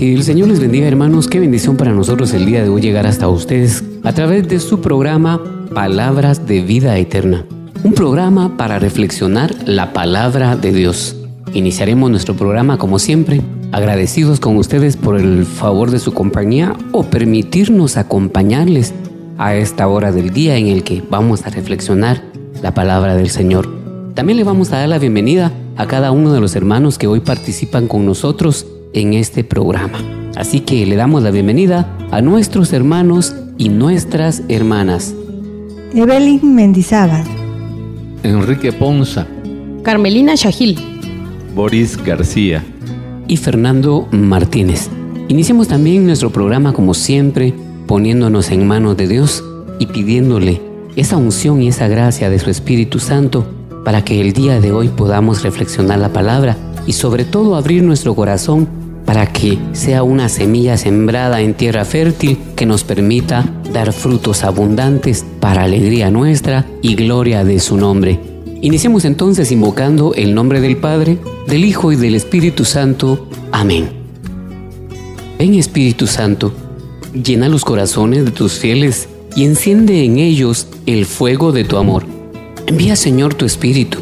Que el Señor les bendiga hermanos, qué bendición para nosotros el día de hoy llegar hasta ustedes a través de su programa Palabras de Vida Eterna. Un programa para reflexionar la palabra de Dios. Iniciaremos nuestro programa como siempre, agradecidos con ustedes por el favor de su compañía o permitirnos acompañarles a esta hora del día en el que vamos a reflexionar la palabra del Señor. También le vamos a dar la bienvenida a cada uno de los hermanos que hoy participan con nosotros en este programa. Así que le damos la bienvenida a nuestros hermanos y nuestras hermanas. Evelyn Mendizábal, Enrique Ponza, Carmelina Shahil, Boris García, y Fernando Martínez. Iniciemos también nuestro programa como siempre, poniéndonos en manos de Dios y pidiéndole esa unción y esa gracia de su Espíritu Santo para que el día de hoy podamos reflexionar la palabra y sobre todo abrir nuestro corazón para que sea una semilla sembrada en tierra fértil que nos permita dar frutos abundantes para alegría nuestra y gloria de su nombre. Iniciemos entonces invocando el nombre del Padre, del Hijo y del Espíritu Santo. Amén. Ven Espíritu Santo, llena los corazones de tus fieles y enciende en ellos el fuego de tu amor. Envía Señor tu Espíritu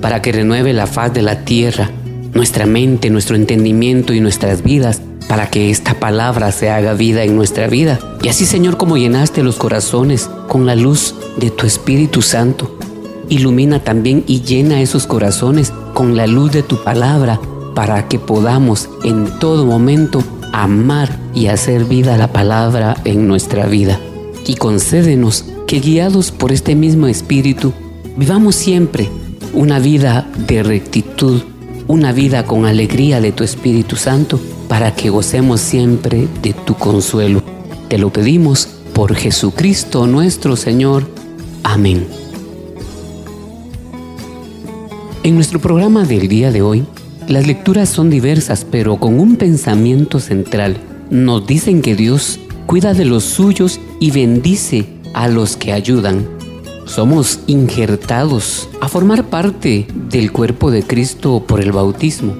para que renueve la faz de la tierra, nuestra mente, nuestro entendimiento y nuestras vidas, para que esta palabra se haga vida en nuestra vida. Y así Señor como llenaste los corazones con la luz de tu Espíritu Santo, ilumina también y llena esos corazones con la luz de tu palabra, para que podamos en todo momento amar y hacer vida la palabra en nuestra vida. Y concédenos que guiados por este mismo Espíritu, vivamos siempre una vida de rectitud, una vida con alegría de tu Espíritu Santo, para que gocemos siempre de tu consuelo. Te lo pedimos por Jesucristo nuestro Señor. Amén. En nuestro programa del día de hoy, las lecturas son diversas, pero con un pensamiento central. Nos dicen que Dios cuida de los suyos y bendice a los que ayudan. Somos injertados a formar parte del cuerpo de Cristo por el bautismo.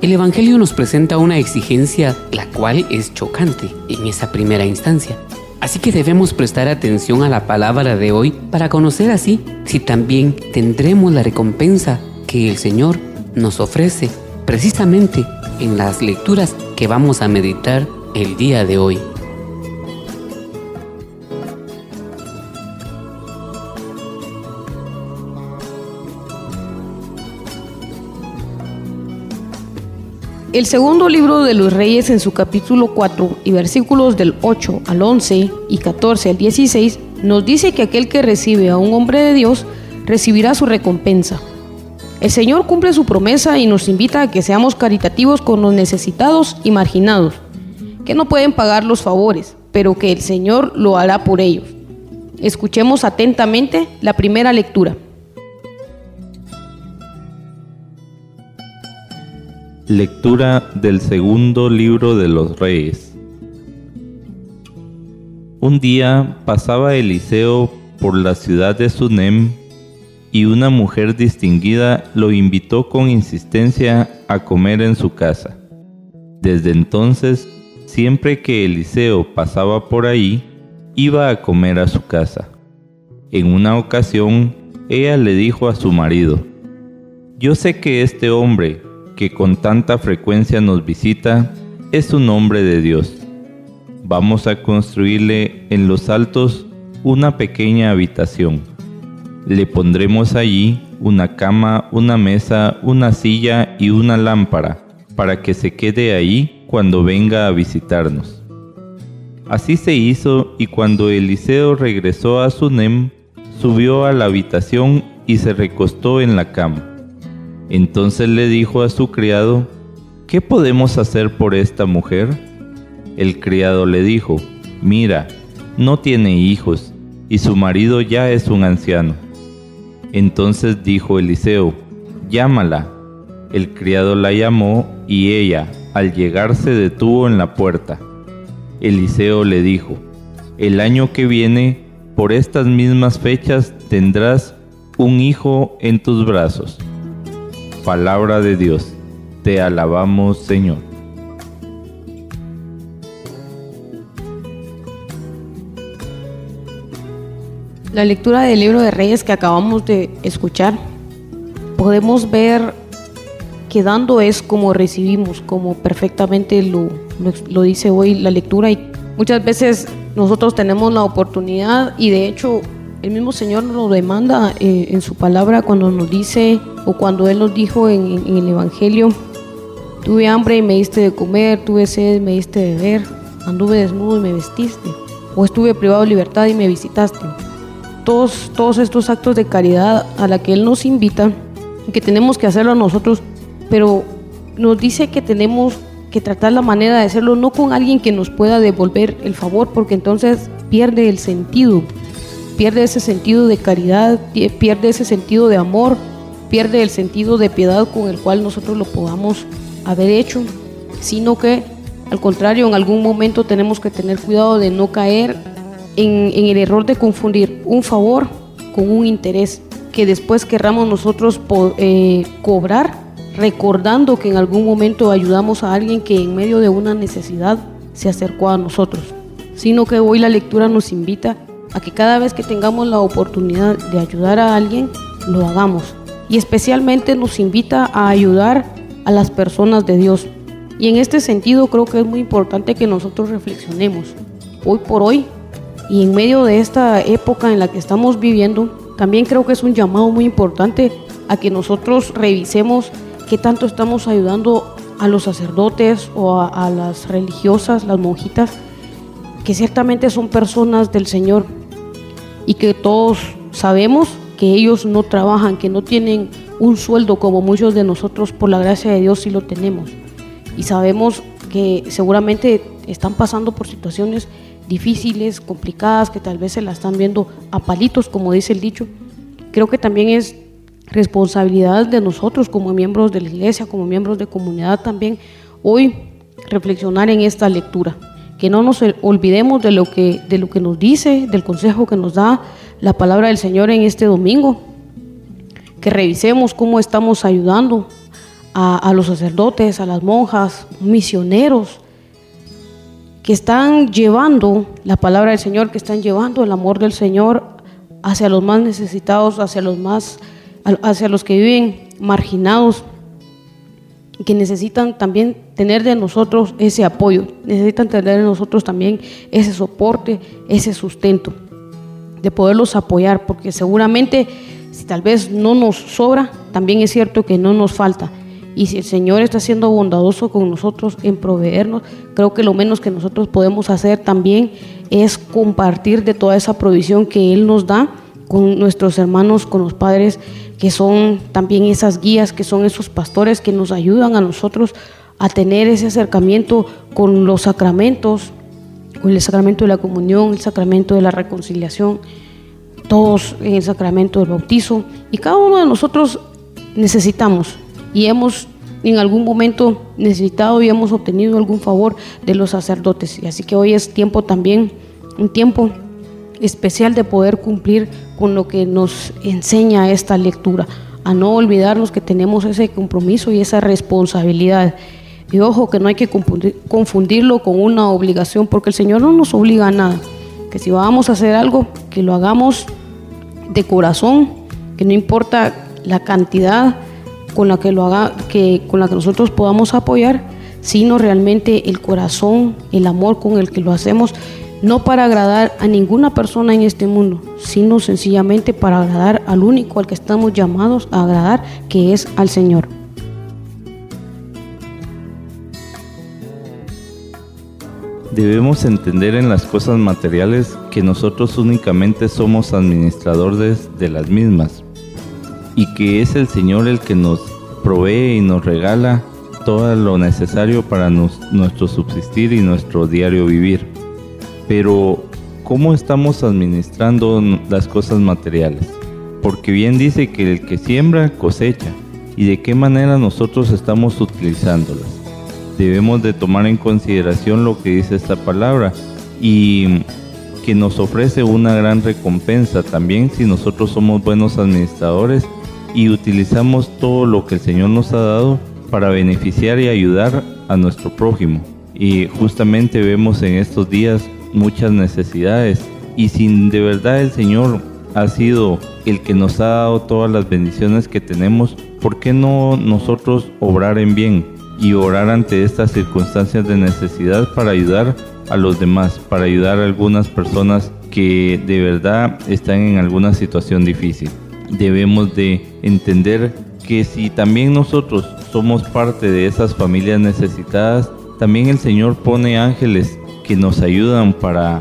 El Evangelio nos presenta una exigencia la cual es chocante en esa primera instancia. Así que debemos prestar atención a la palabra de hoy para conocer así si también tendremos la recompensa que el Señor nos ofrece precisamente en las lecturas que vamos a meditar el día de hoy. El segundo libro de los reyes en su capítulo 4 y versículos del 8 al 11 y 14 al 16 nos dice que aquel que recibe a un hombre de Dios recibirá su recompensa. El Señor cumple su promesa y nos invita a que seamos caritativos con los necesitados y marginados, que no pueden pagar los favores, pero que el Señor lo hará por ellos. Escuchemos atentamente la primera lectura. Lectura del segundo libro de los reyes. Un día pasaba Eliseo por la ciudad de Sunem y una mujer distinguida lo invitó con insistencia a comer en su casa. Desde entonces, siempre que Eliseo pasaba por ahí, iba a comer a su casa. En una ocasión, ella le dijo a su marido, Yo sé que este hombre, que con tanta frecuencia nos visita, es un hombre de Dios. Vamos a construirle en los altos una pequeña habitación. Le pondremos allí una cama, una mesa, una silla y una lámpara, para que se quede ahí cuando venga a visitarnos. Así se hizo y cuando Eliseo regresó a Sunem, subió a la habitación y se recostó en la cama. Entonces le dijo a su criado, ¿qué podemos hacer por esta mujer? El criado le dijo, mira, no tiene hijos y su marido ya es un anciano. Entonces dijo Eliseo, llámala. El criado la llamó y ella, al llegar, se detuvo en la puerta. Eliseo le dijo, el año que viene, por estas mismas fechas, tendrás un hijo en tus brazos. Palabra de Dios, te alabamos Señor. La lectura del libro de Reyes que acabamos de escuchar, podemos ver que dando es como recibimos, como perfectamente lo, lo, dice hoy la lectura. Y muchas veces nosotros tenemos la oportunidad y de hecho el mismo Señor nos lo demanda eh, en su palabra cuando nos dice o cuando Él nos dijo en, el Evangelio, tuve hambre y me diste de comer, tuve sed y me diste de beber, anduve desnudo y me vestiste, o estuve privado de libertad y me visitaste. Todos, todos estos actos de caridad a la que Él nos invita, que tenemos que hacerlo nosotros pero nos dice que tenemos que tratar la manera de hacerlo no con alguien que nos pueda devolver el favor, porque entonces pierde el sentido, pierde ese sentido de caridad, pierde ese sentido de amor, pierde el sentido de piedad con el cual nosotros lo podamos haber hecho, sino que al contrario, en algún momento tenemos que tener cuidado de no caer en, el error de confundir un favor con un interés que después querramos nosotros eh, cobrar recordando que en algún momento ayudamos a alguien que en medio de una necesidad se acercó a nosotros, sino que hoy la lectura nos invita a que cada vez que tengamos la oportunidad de ayudar a alguien, lo hagamos. Y especialmente nos invita a ayudar a las personas de Dios. Y en este sentido creo que es muy importante que nosotros reflexionemos. Hoy por hoy y en medio de esta época en la que estamos viviendo, también creo que es un llamado muy importante a que nosotros revisemos qué tanto estamos ayudando a los sacerdotes o a, las religiosas, las monjitas, que ciertamente son personas del Señor y que todos sabemos que ellos no trabajan, que no tienen un sueldo como muchos de nosotros por la gracia de Dios sí lo tenemos. Y sabemos que seguramente están pasando por situaciones difíciles, complicadas, que tal vez se la están viendo a palitos, como dice el dicho. Creo que también es responsabilidad de nosotros como miembros de la iglesia, como miembros de comunidad también, hoy reflexionar en esta lectura, que no nos olvidemos de lo que, de lo que nos dice, del consejo que nos da la palabra del Señor en este domingo, que revisemos cómo estamos ayudando a, los sacerdotes, a las monjas, misioneros, que están llevando la palabra del Señor, que están llevando el amor del Señor hacia los más necesitados, hacia los más hacia los que viven marginados que necesitan también tener de nosotros ese apoyo, necesitan tener de nosotros también ese soporte, ese sustento, de poderlos apoyar, porque seguramente si tal vez no nos sobra, también es cierto que no nos falta. Y si el Señor está siendo bondadoso con nosotros en proveernos, creo que lo menos que nosotros podemos hacer también es compartir de toda esa provisión que Él nos da con nuestros hermanos, con los padres que son también esas guías, que son esos pastores que nos ayudan a nosotros a tener ese acercamiento con los sacramentos, con el sacramento de la comunión, el sacramento de la reconciliación, todos en el sacramento del bautizo. Y cada uno de nosotros necesitamos y hemos en algún momento necesitado y hemos obtenido algún favor de los sacerdotes. Y así que hoy es tiempo también, un tiempo especial de poder cumplir con lo que nos enseña esta lectura, a no olvidarnos que tenemos ese compromiso y esa responsabilidad. Y ojo, que no hay que confundirlo con una obligación, porque el Señor no nos obliga a nada. Que si vamos a hacer algo, que lo hagamos de corazón, que no importa la cantidad con la que lo haga, que con la que nosotros podamos apoyar, sino realmente el corazón, el amor con el que lo hacemos no para agradar a ninguna persona en este mundo, sino sencillamente para agradar al único al que estamos llamados a agradar, que es al Señor. Debemos entender en las cosas materiales que nosotros únicamente somos administradores de las mismas y que es el Señor el que nos provee y nos regala todo lo necesario para nuestro subsistir y nuestro diario vivir. Pero, ¿cómo estamos administrando las cosas materiales? Porque bien dice que el que siembra cosecha y de qué manera nosotros estamos utilizándolas debemos de tomar en consideración lo que dice esta palabra y que nos ofrece una gran recompensa también si nosotros somos buenos administradores y utilizamos todo lo que el Señor nos ha dado para beneficiar y ayudar a nuestro prójimo. Y justamente vemos en estos días muchas necesidades y si de verdad el Señor ha sido el que nos ha dado todas las bendiciones que tenemos, ¿por qué no nosotros obrar en bien? y orar ante estas circunstancias de necesidad para ayudar a los demás, para ayudar a algunas personas que de verdad están en alguna situación difícil. Debemos de entender que si también nosotros somos parte de esas familias necesitadas, también el Señor pone ángeles que nos ayudan para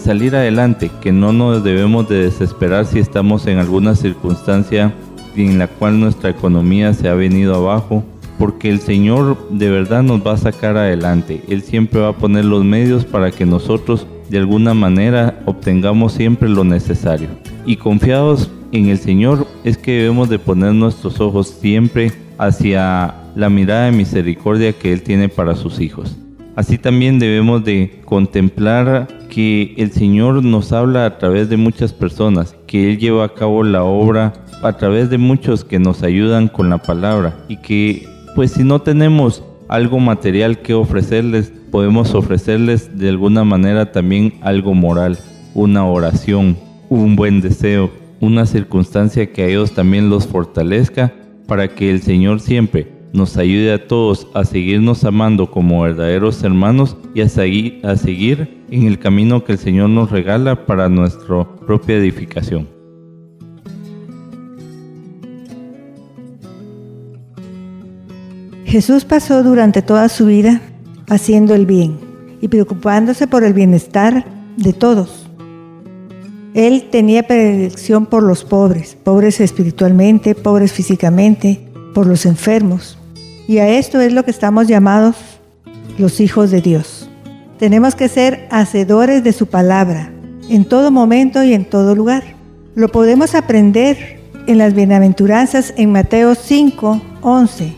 salir adelante, que no nos debemos de desesperar si estamos en alguna circunstancia en la cual nuestra economía se ha venido abajo porque el Señor de verdad nos va a sacar adelante. Él siempre va a poner los medios para que nosotros de alguna manera obtengamos siempre lo necesario. Y confiados en el Señor es que debemos de poner nuestros ojos siempre hacia la mirada de misericordia que Él tiene para sus hijos. Así también debemos de contemplar que el Señor nos habla a través de muchas personas, que Él lleva a cabo la obra a través de muchos que nos ayudan con la palabra y que pues si no tenemos algo material que ofrecerles, podemos ofrecerles de alguna manera también algo moral, una oración, un buen deseo, una circunstancia que a ellos también los fortalezca para que el Señor siempre nos ayude a todos a seguirnos amando como verdaderos hermanos y a seguir, en el camino que el Señor nos regala para nuestra propia edificación. Jesús pasó durante toda su vida haciendo el bien y preocupándose por el bienestar de todos. Él tenía predilección por los pobres, pobres espiritualmente, pobres físicamente, por los enfermos. Y a esto es lo que estamos llamados los hijos de Dios. Tenemos que ser hacedores de su palabra, en todo momento y en todo lugar. Lo podemos aprender en las bienaventuranzas en Mateo 5, 11.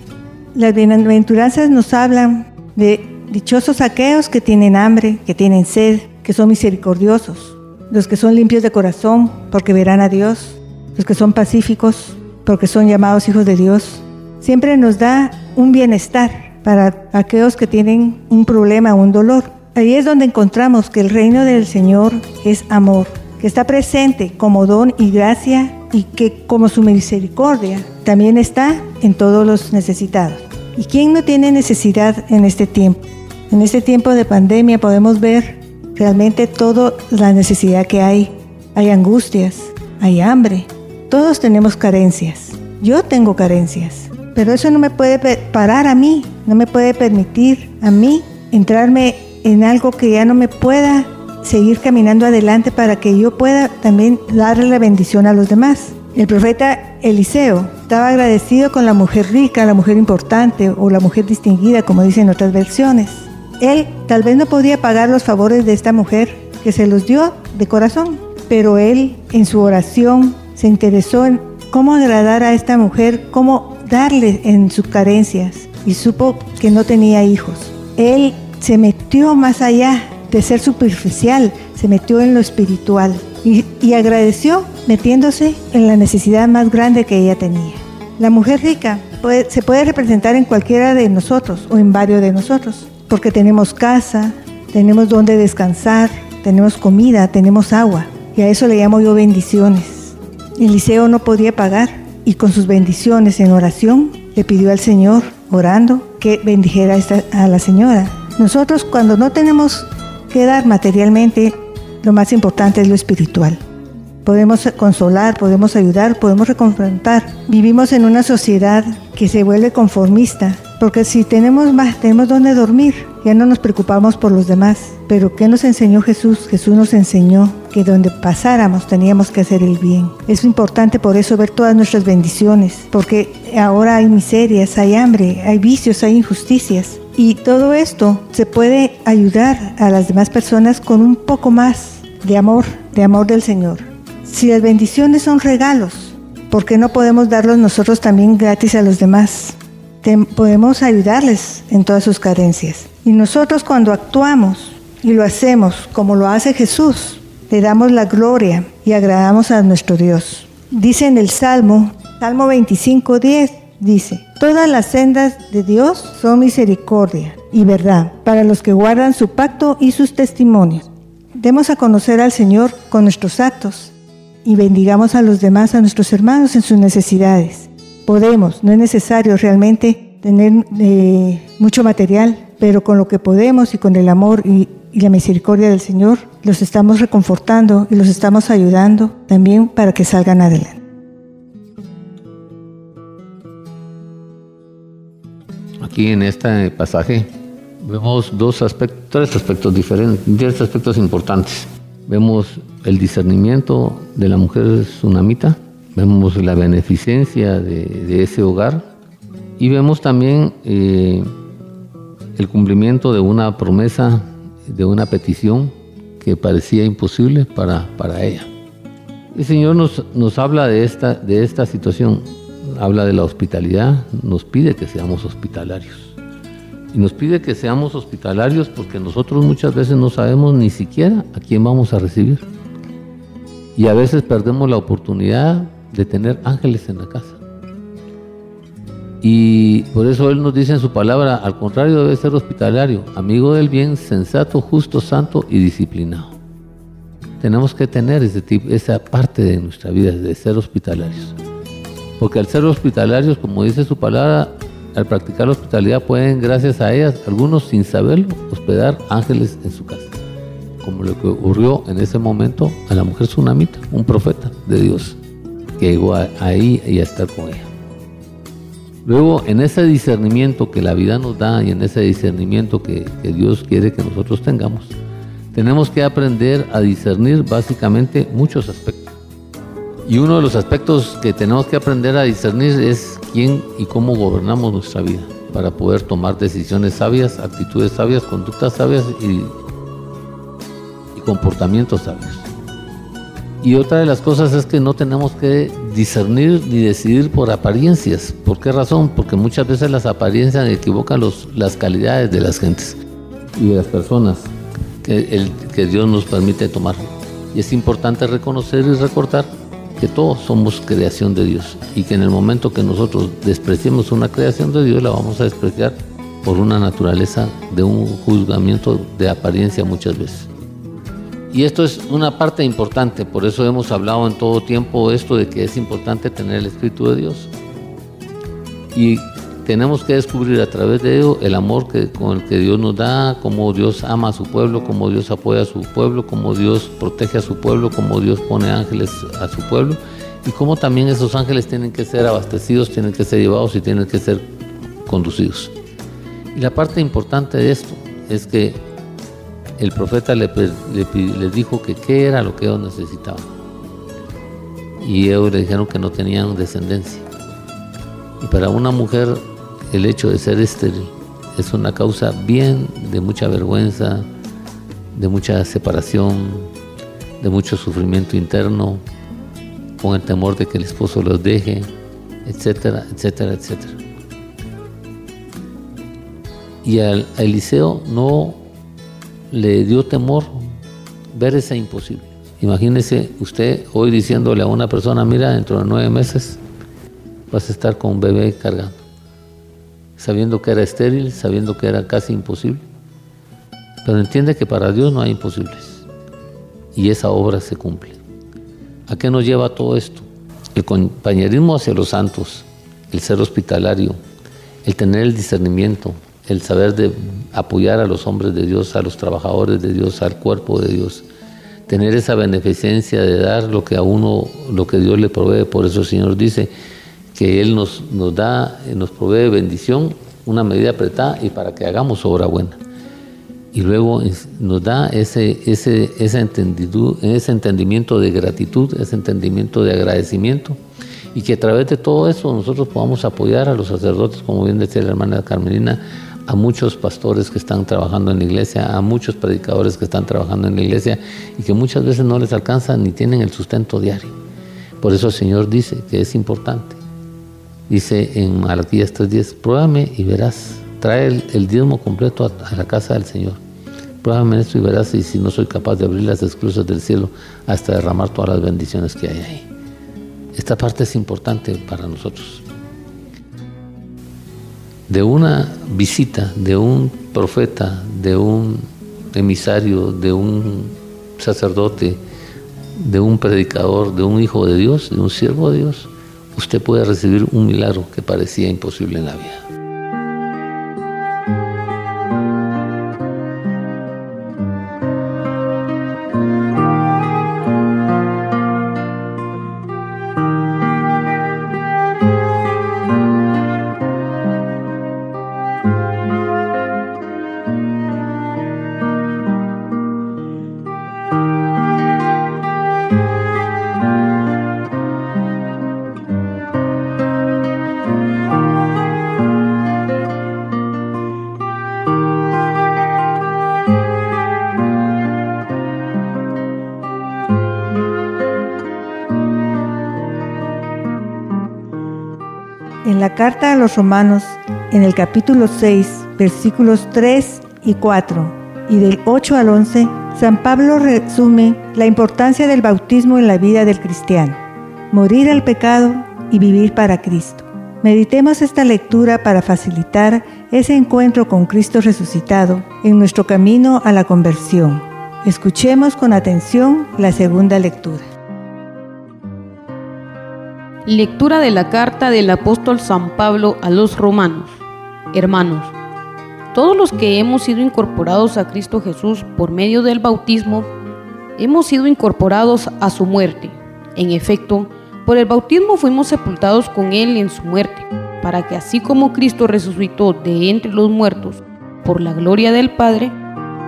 Las bienaventuranzas nos hablan de dichosos aquellos que tienen hambre, que tienen sed, que son misericordiosos, los que son limpios de corazón, porque verán a Dios, los que son pacíficos, porque son llamados hijos de Dios. Siempre nos da un bienestar para aquellos que tienen un problema, un dolor. Ahí es donde encontramos que el reino del Señor es amor, que está presente como don y gracia y que como su misericordia también está en todos los necesitados. ¿Y quién no tiene necesidad en este tiempo? En este tiempo de pandemia podemos ver realmente toda la necesidad que hay. Hay angustias, hay hambre, todos tenemos carencias. Yo tengo carencias, pero eso no me puede parar a mí, no me puede permitir a mí entrarme en algo que ya no me pueda seguir caminando adelante para que yo pueda también darle la bendición a los demás. El profeta Eliseo estaba agradecido con la mujer rica, la mujer importante o la mujer distinguida, como dicen otras versiones. Él tal vez no podía pagar los favores de esta mujer que se los dio de corazón, pero él en su oración se interesó en cómo agradar a esta mujer, cómo darle en sus carencias y supo que no tenía hijos. Él se metió más allá de ser superficial, se metió en lo espiritual y, agradeció metiéndose en la necesidad más grande que ella tenía. La mujer rica se puede representar en cualquiera de nosotros o en varios de nosotros, porque tenemos casa, tenemos donde descansar, tenemos comida, tenemos agua, y a eso le llamo yo bendiciones. Eliseo no podía pagar y con sus bendiciones en oración le pidió al Señor, orando, que bendijera a la señora. Nosotros cuando no tenemos qué dar materialmente, lo más importante es lo espiritual. Podemos consolar, podemos ayudar, podemos reconfrontar. Vivimos en una sociedad que se vuelve conformista, porque si tenemos más, tenemos donde dormir, ya no nos preocupamos por los demás. Pero ¿qué nos enseñó Jesús? Jesús nos enseñó que donde pasáramos teníamos que hacer el bien. Es importante por eso ver todas nuestras bendiciones, porque ahora hay miserias, hay hambre, hay vicios, hay injusticias. Y todo esto se puede ayudar a las demás personas con un poco más de amor, de amor del Señor. Si las bendiciones son regalos, ¿por qué no podemos darlos nosotros también gratis a los demás? Podemos ayudarles en todas sus carencias. Y nosotros cuando actuamos y lo hacemos como lo hace Jesús, le damos la gloria y agradamos a nuestro Dios. Dice en el Salmo, Salmo 25, 10, dice, todas las sendas de Dios son misericordia y verdad para los que guardan su pacto y sus testimonios. Demos a conocer al Señor con nuestros actos y bendigamos a los demás, a nuestros hermanos en sus necesidades podemos, no es necesario realmente tener eh, mucho material, pero con lo que podemos y con el amor y, la misericordia del Señor, los estamos reconfortando y los estamos ayudando también para que salgan adelante. Aquí en este pasaje vemos dos aspectos, tres aspectos diferentes, tres aspectos importantes. Vemos el discernimiento de la mujer tsunamita, vemos la beneficencia de, ese hogar y vemos también eh, el cumplimiento de una promesa, de una petición que parecía imposible para, para ella. El Señor nos, nos habla de esta, de esta situación, habla de la hospitalidad, nos pide que seamos hospitalarios. Y nos pide que seamos hospitalarios porque nosotros muchas veces no sabemos ni siquiera a quién vamos a recibir. Y a veces perdemos la oportunidad de tener ángeles en la casa. Y por eso Él nos dice en su palabra, al contrario debe ser hospitalario, amigo del bien, sensato, justo, santo y disciplinado. Tenemos que tener ese tipo, esa parte de nuestra vida, de ser hospitalarios. Porque al ser hospitalarios, como dice su palabra, al practicar la hospitalidad pueden, gracias a ellas, algunos sin saberlo, hospedar ángeles en su casa. Como lo que ocurrió en ese momento a la mujer tsunamita, un profeta de Dios que llegó ahí y a estar con ella. Luego, en ese discernimiento que la vida nos da y en ese discernimiento que, Dios quiere que nosotros tengamos, tenemos que aprender a discernir básicamente muchos aspectos. Y uno de los aspectos que tenemos que aprender a discernir es quién y cómo gobernamos nuestra vida para poder tomar decisiones sabias, actitudes sabias, conductas sabias y, y comportamientos sabios. Y otra de las cosas es que no tenemos que discernir ni decidir por apariencias. ¿Por qué razón? Porque muchas veces las apariencias equivocan los, las calidades de las gentes y de las personas que, el, que Dios nos permite tomar. Y es importante reconocer y recordar que todos somos creación de Dios y que en el momento que nosotros despreciemos una creación de Dios la vamos a despreciar por una naturaleza de un juzgamiento de apariencia muchas veces. Y esto es una parte importante, por eso hemos hablado en todo tiempo esto de que es importante tener el Espíritu de Dios. Y tenemos que descubrir a través de ello el amor que, con el que Dios nos da, cómo Dios ama a su pueblo, cómo Dios apoya a su pueblo, cómo Dios protege a su pueblo, cómo Dios pone ángeles a su pueblo y cómo también esos ángeles tienen que ser abastecidos, tienen que ser llevados y tienen que ser conducidos. Y la parte importante de esto es que el profeta le, dijo que qué era lo que ellos necesitaban. Y ellos le dijeron que no tenían descendencia. Y para una mujer el hecho de ser estéril es una causa bien de mucha vergüenza, de mucha separación, de mucho sufrimiento interno, con el temor de que el esposo los deje, etcétera, etcétera, etcétera. Y a Eliseo no le dio temor ver ese imposible. Imagínese usted hoy diciéndole a una persona, mira, dentro de nueve meses vas a estar con un bebé cargando, sabiendo que era estéril, sabiendo que era casi imposible. Pero entiende que para Dios no hay imposibles y esa obra se cumple. ¿A qué nos lleva todo esto? El compañerismo hacia los santos, el ser hospitalario, el tener el discernimiento, el saber de apoyar a los hombres de Dios, a los trabajadores de Dios, al cuerpo de Dios. Tener esa beneficencia de dar lo que a uno, lo que Dios le provee. Por eso el Señor dice que Él nos, nos da, nos provee bendición, una medida apretada y para que hagamos obra buena. Y luego nos da ese, ese, ese, ese entendimiento de gratitud, ese entendimiento de agradecimiento y que a través de todo eso nosotros podamos apoyar a los sacerdotes, como bien decía la hermana Carmelina, a muchos pastores que están trabajando en la iglesia, a muchos predicadores que están trabajando en la iglesia y que muchas veces no les alcanza ni tienen el sustento diario. Por eso el Señor dice que es importante. Dice en Malaquías 3.10, pruébame y verás, trae el, diezmo completo a, la casa del Señor. Pruébame esto y verás y si no soy capaz de abrir las esclusas del cielo hasta derramar todas las bendiciones que hay ahí. Esta parte es importante para nosotros de una visita de un profeta, de un emisario, de un sacerdote, de un predicador, de un hijo de Dios, de un siervo de Dios, usted puede recibir un milagro que parecía imposible en la vida. Los romanos, en el capítulo 6, versículos 3 y 4, y del 8 al 11, San Pablo resume la importancia del bautismo en la vida del cristiano, morir al pecado y vivir para Cristo. Meditemos esta lectura para facilitar ese encuentro con Cristo resucitado en nuestro camino a la conversión. Escuchemos con atención la segunda lectura. Lectura de la carta del apóstol San Pablo a los romanos. Hermanos, todos los que hemos sido incorporados a Cristo Jesús por medio del bautismo, hemos sido incorporados a su muerte. En efecto, por el bautismo fuimos sepultados con Él en su muerte, para que así como Cristo resucitó de entre los muertos por la gloria del Padre,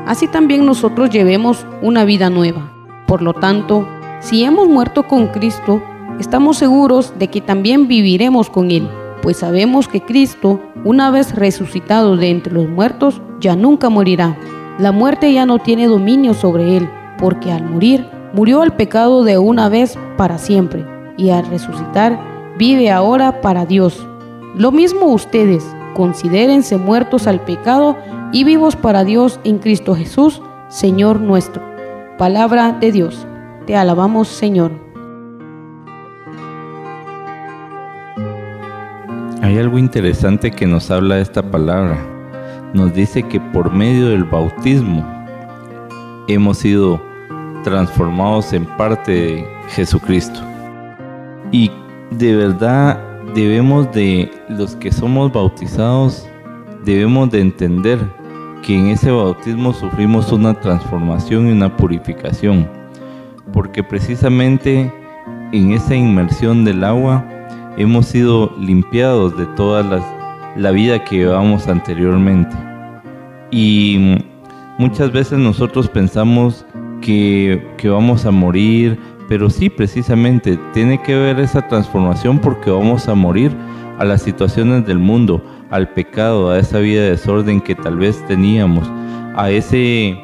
así también nosotros llevemos una vida nueva. Por lo tanto, si hemos muerto con Cristo, estamos seguros de que también viviremos con Él, pues sabemos que Cristo, una vez resucitado de entre los muertos, ya nunca morirá. La muerte ya no tiene dominio sobre Él, porque al morir, murió al pecado de una vez para siempre, y al resucitar, vive ahora para Dios. Lo mismo ustedes, considérense muertos al pecado y vivos para Dios en Cristo Jesús, Señor nuestro. Palabra de Dios. Te alabamos, Señor. Hay algo interesante que nos habla esta palabra. Nos dice que por medio del bautismo hemos sido transformados en parte de Jesucristo. Y de verdad debemos de, los que somos bautizados, debemos de entender que en ese bautismo sufrimos una transformación y una purificación. Porque precisamente en esa inmersión del agua, hemos sido limpiados de toda la vida que llevamos anteriormente. Y muchas veces nosotros pensamos que, que vamos a morir, pero sí, precisamente, tiene que ver esa transformación porque vamos a morir a las situaciones del mundo, al pecado, a esa vida de desorden que tal vez teníamos, a ese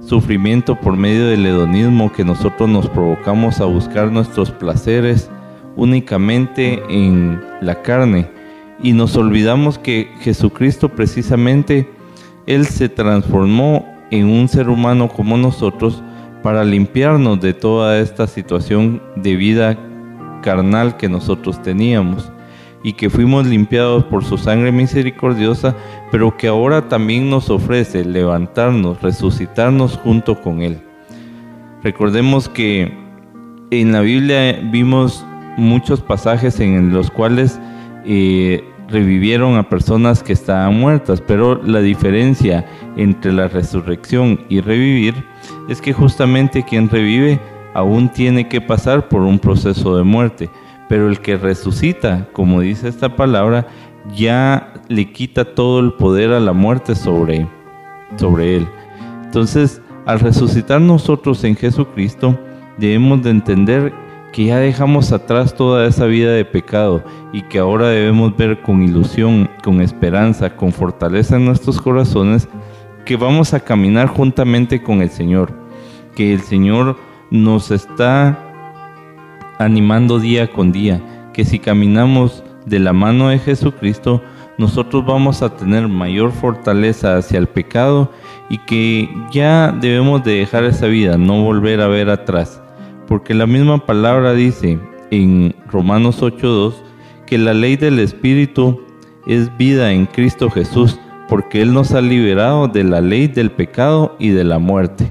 sufrimiento por medio del hedonismo que nosotros nos provocamos a buscar nuestros placeres únicamente en la carne y nos olvidamos que Jesucristo precisamente, Él se transformó en un ser humano como nosotros para limpiarnos de toda esta situación de vida carnal que nosotros teníamos y que fuimos limpiados por su sangre misericordiosa, pero que ahora también nos ofrece levantarnos, resucitarnos junto con Él. Recordemos que en la Biblia vimos muchos pasajes en los cuales eh, revivieron a personas que estaban muertas, pero la diferencia entre la resurrección y revivir es que justamente quien revive aún tiene que pasar por un proceso de muerte, pero el que resucita, como dice esta palabra, ya le quita todo el poder a la muerte sobre, sobre él. Entonces, al resucitar nosotros en Jesucristo, debemos de entender que ya dejamos atrás toda esa vida de pecado y que ahora debemos ver con ilusión, con esperanza, con fortaleza en nuestros corazones, que vamos a caminar juntamente con el Señor, que el Señor nos está animando día con día, que si caminamos de la mano de Jesucristo, nosotros vamos a tener mayor fortaleza hacia el pecado y que ya debemos de dejar esa vida, no volver a ver atrás porque la misma palabra dice en Romanos 8.2 que la ley del Espíritu es vida en Cristo Jesús, porque Él nos ha liberado de la ley del pecado y de la muerte.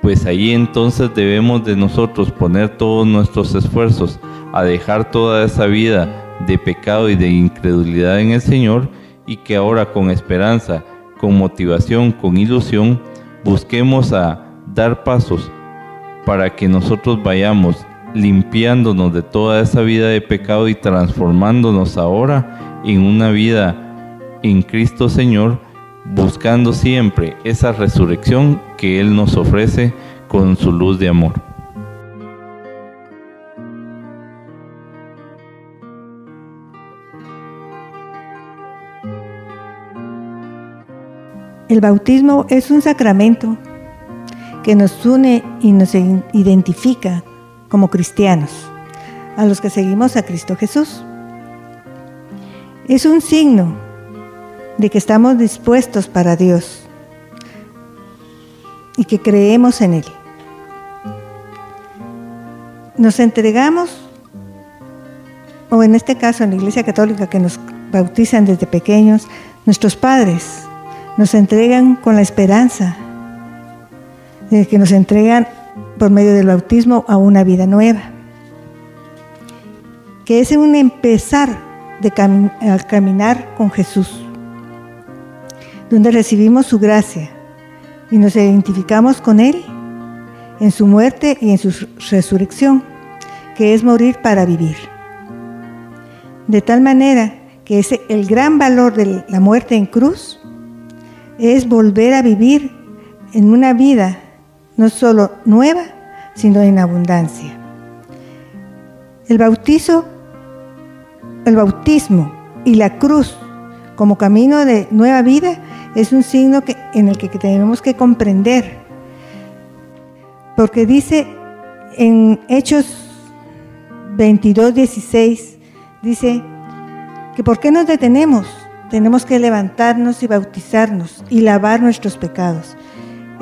Pues ahí entonces debemos de nosotros poner todos nuestros esfuerzos a dejar toda esa vida de pecado y de incredulidad en el Señor y que ahora con esperanza, con motivación, con ilusión, busquemos a dar pasos para que nosotros vayamos limpiándonos de toda esa vida de pecado y transformándonos ahora en una vida en Cristo Señor, buscando siempre esa resurrección que Él nos ofrece con su luz de amor. El bautismo es un sacramento que nos une y nos identifica como cristianos, a los que seguimos a Cristo Jesús. Es un signo de que estamos dispuestos para Dios y que creemos en Él. Nos entregamos, o en este caso en la Iglesia Católica que nos bautizan desde pequeños, nuestros padres nos entregan con la esperanza que nos entregan por medio del bautismo a una vida nueva, que es un empezar de caminar con Jesús, donde recibimos su gracia y nos identificamos con Él en su muerte y en su resurrección, que es morir para vivir. De tal manera que ese, el gran valor de la muerte en cruz es volver a vivir en una vida no solo nueva, sino en abundancia. El bautizo, el bautismo y la cruz como camino de nueva vida es un signo que, en el que tenemos que comprender. Porque dice en Hechos 22, 16, dice que ¿por qué nos detenemos? Tenemos que levantarnos y bautizarnos y lavar nuestros pecados.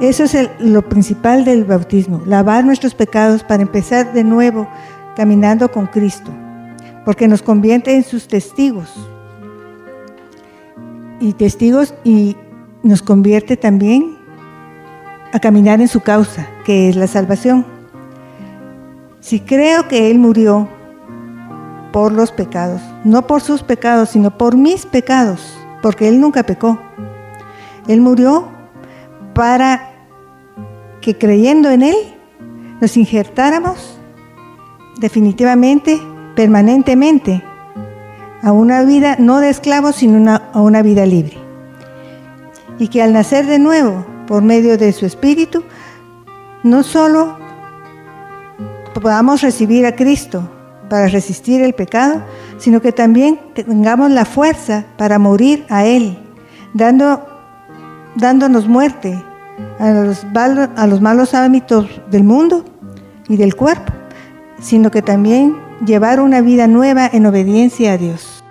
Eso es lo principal del bautismo, lavar nuestros pecados para empezar de nuevo caminando con Cristo, porque nos convierte en sus testigos. Y testigos y nos convierte también a caminar en su causa, que es la salvación. Si creo que Él murió por los pecados, no por sus pecados, sino por mis pecados, porque Él nunca pecó. Él murió para que creyendo en Él nos injertáramos definitivamente, permanentemente, a una vida no de esclavos, sino a una vida libre. Y que al nacer de nuevo, por medio de su Espíritu, no solo podamos recibir a Cristo para resistir el pecado, sino que también tengamos la fuerza para morir a Él, dando dándonos muerte a los, malos hábitos del mundo y del cuerpo, sino que también llevar una vida nueva en obediencia a Dios.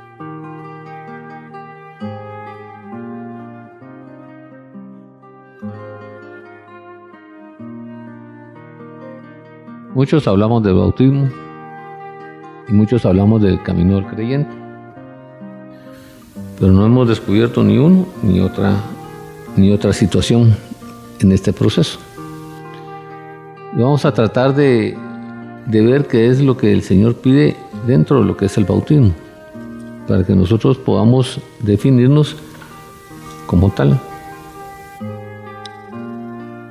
Muchos hablamos del bautismo y muchos hablamos del camino del creyente, pero no hemos descubierto ni uno ni otra ni otra situación en este proceso. Y vamos a tratar de, ver qué es lo que el Señor pide dentro de lo que es el bautismo. para que nosotros podamos definirnos como tal.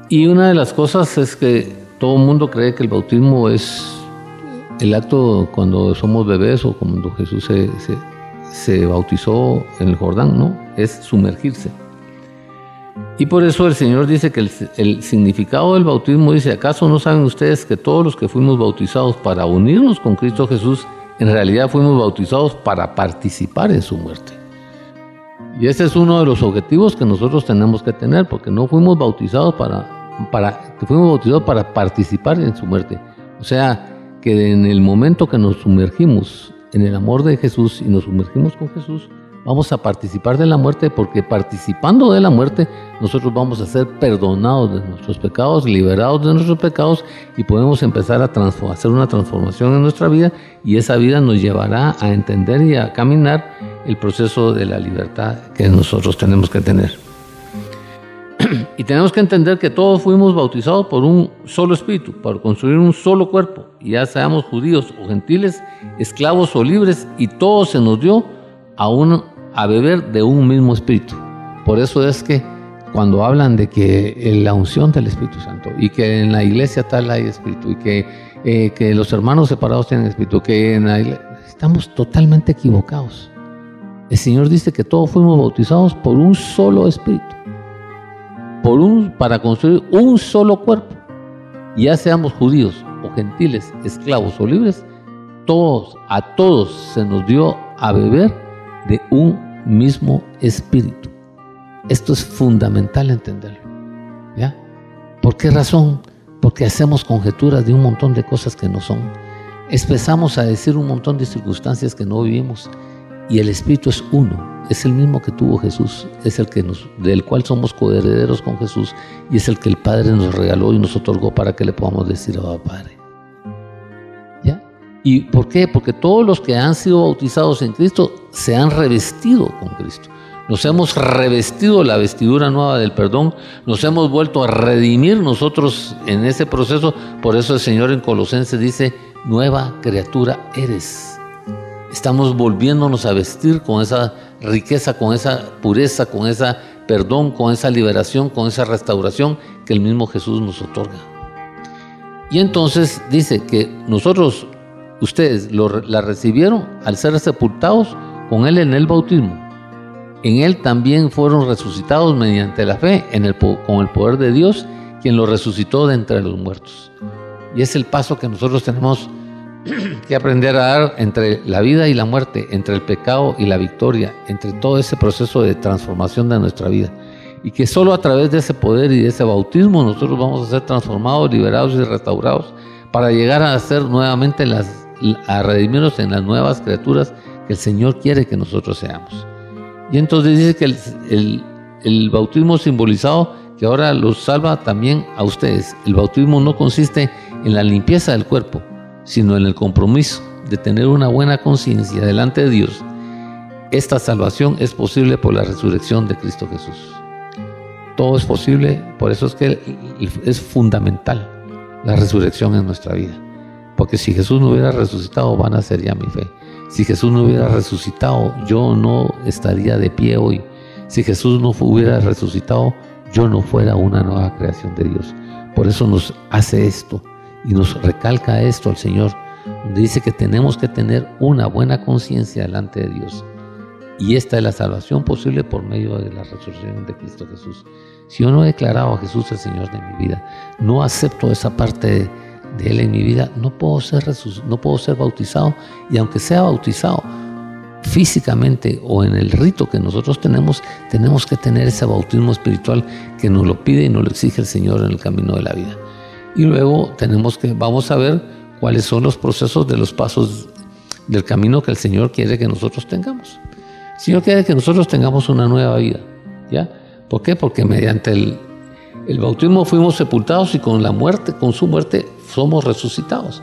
Y una de las cosas es que todo el mundo cree que el bautismo es el acto cuando somos bebés o cuando Jesús se, se, bautizó en el Jordán, ¿no? Es sumergirse. Y por eso el Señor dice que el, significado del bautismo dice, ¿acaso no saben ustedes que todos los que fuimos bautizados para unirnos con Cristo Jesús, en realidad fuimos bautizados para participar en su muerte? Y ese es uno de los objetivos que nosotros tenemos que tener, porque no fuimos bautizados para, para, fuimos bautizados para participar en su muerte. O sea, que en el momento que nos sumergimos en el amor de Jesús y nos sumergimos con Jesús, vamos a participar de la muerte porque participando de la muerte nosotros vamos a ser perdonados de nuestros pecados, liberados de nuestros pecados y podemos empezar a hacer una transformación en nuestra vida y esa vida nos llevará a entender y a caminar el proceso de la libertad que nosotros tenemos que tener. y tenemos que entender que todos fuimos bautizados por un solo espíritu, para construir un solo cuerpo, ya seamos judíos o gentiles, esclavos o libres, y todo se nos dio a, uno, a beber de un mismo espíritu. Por eso es que cuando hablan de que la unción del Espíritu Santo y que en la iglesia tal hay espíritu y que, eh, que los hermanos separados tienen espíritu, que en estamos totalmente equivocados. El Señor dice que todos fuimos bautizados por un solo espíritu por un, para construir un solo cuerpo. Ya seamos judíos o gentiles, esclavos o libres, todos, a todos se nos dio a beber de un mismo espíritu. Esto es fundamental entenderlo. ¿Ya? ¿Por qué razón? Porque hacemos conjeturas de un montón de cosas que no son. Empezamos a decir un montón de circunstancias que no vivimos y el Espíritu es uno, es el mismo que tuvo Jesús, es el que nos, del cual somos coherederos con Jesús y es el que el Padre nos regaló y nos otorgó para que le podamos decir a Padre. ¿Y por qué? Porque todos los que han sido bautizados en Cristo se han revestido con Cristo. Nos hemos revestido la vestidura nueva del perdón, nos hemos vuelto a redimir nosotros en ese proceso. Por eso el Señor en Colosenses dice, nueva criatura eres estamos volviéndonos a vestir con esa riqueza, con esa pureza, con esa perdón, con esa liberación, con esa restauración que el mismo Jesús nos otorga. Y entonces dice que nosotros, ustedes la recibieron al ser sepultados con Él en el bautismo. En Él también fueron resucitados mediante la fe en el, con el poder de Dios, quien lo resucitó de entre los muertos. Y es el paso que nosotros tenemos que aprender a dar entre la vida y la muerte, entre el pecado y la victoria, entre todo ese proceso de transformación de nuestra vida. Y que solo a través de ese poder y de ese bautismo nosotros vamos a ser transformados, liberados y restaurados para llegar a ser nuevamente las, a redimirnos en las nuevas criaturas que el Señor quiere que nosotros seamos. Y entonces dice que el, bautismo simbolizado que ahora los salva también a ustedes. El bautismo no consiste en la limpieza del cuerpo, sino en el compromiso de tener una buena conciencia delante de Dios. Esta salvación es posible por la resurrección de Cristo Jesús. Todo es posible, por eso es que es fundamental la resurrección en nuestra vida. Porque si Jesús no hubiera resucitado, van a ser ya mi fe. Si Jesús no hubiera resucitado, yo no estaría de pie hoy. Si Jesús no hubiera resucitado, yo no fuera una nueva creación de Dios. Por eso nos hace esto y nos recalca esto el Señor, dice que tenemos que tener una buena conciencia delante de Dios. Y esta es la salvación posible por medio de la resurrección de Cristo Jesús. Si yo no he declarado a Jesús el Señor de mi vida, no acepto esa parte de, Él en mi vida, no puedo, ser no puedo ser bautizado. Y aunque sea bautizado físicamente o en el rito que nosotros tenemos, tenemos que tener ese bautismo espiritual que nos lo pide y nos lo exige el Señor en el camino de la vida. Y luego tenemos que, vamos a ver cuáles son los procesos de los pasos del camino que el Señor quiere que nosotros tengamos. El Señor quiere que nosotros tengamos una nueva vida. ¿Ya? ¿Por qué? Porque mediante el, el bautismo fuimos sepultados y con la muerte, con su muerte, somos resucitados.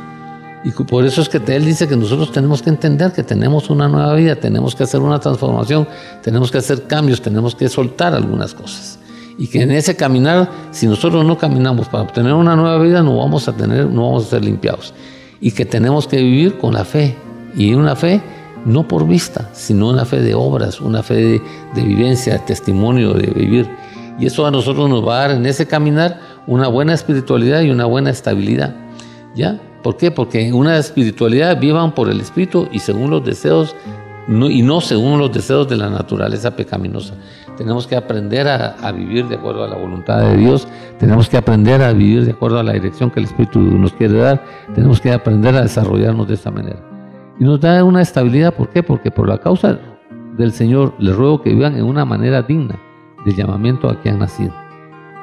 Y por eso es que Él dice que nosotros tenemos que entender que tenemos una nueva vida, tenemos que hacer una transformación, tenemos que hacer cambios, tenemos que soltar algunas cosas y que en ese caminar, si nosotros no caminamos para obtener una nueva vida, no vamos a tener, no vamos a ser limpiados. Y que tenemos que vivir con la fe. Y una fe no por vista, sino una fe de obras, una fe de, de vivencia, de testimonio, de vivir. Y eso a nosotros nos va a dar en ese caminar una buena espiritualidad y una buena estabilidad. ¿Ya? ¿Por qué? Porque una espiritualidad vivan por el Espíritu y según los deseos y no según los deseos de la naturaleza pecaminosa. Tenemos que aprender a, vivir de acuerdo a la voluntad de Dios, tenemos que aprender a vivir de acuerdo a la dirección que el Espíritu nos quiere dar, tenemos que aprender a desarrollarnos de esta manera. Y nos da una estabilidad, ¿por qué? Porque por la causa del Señor les ruego que vivan en una manera digna del llamamiento a que han nacido.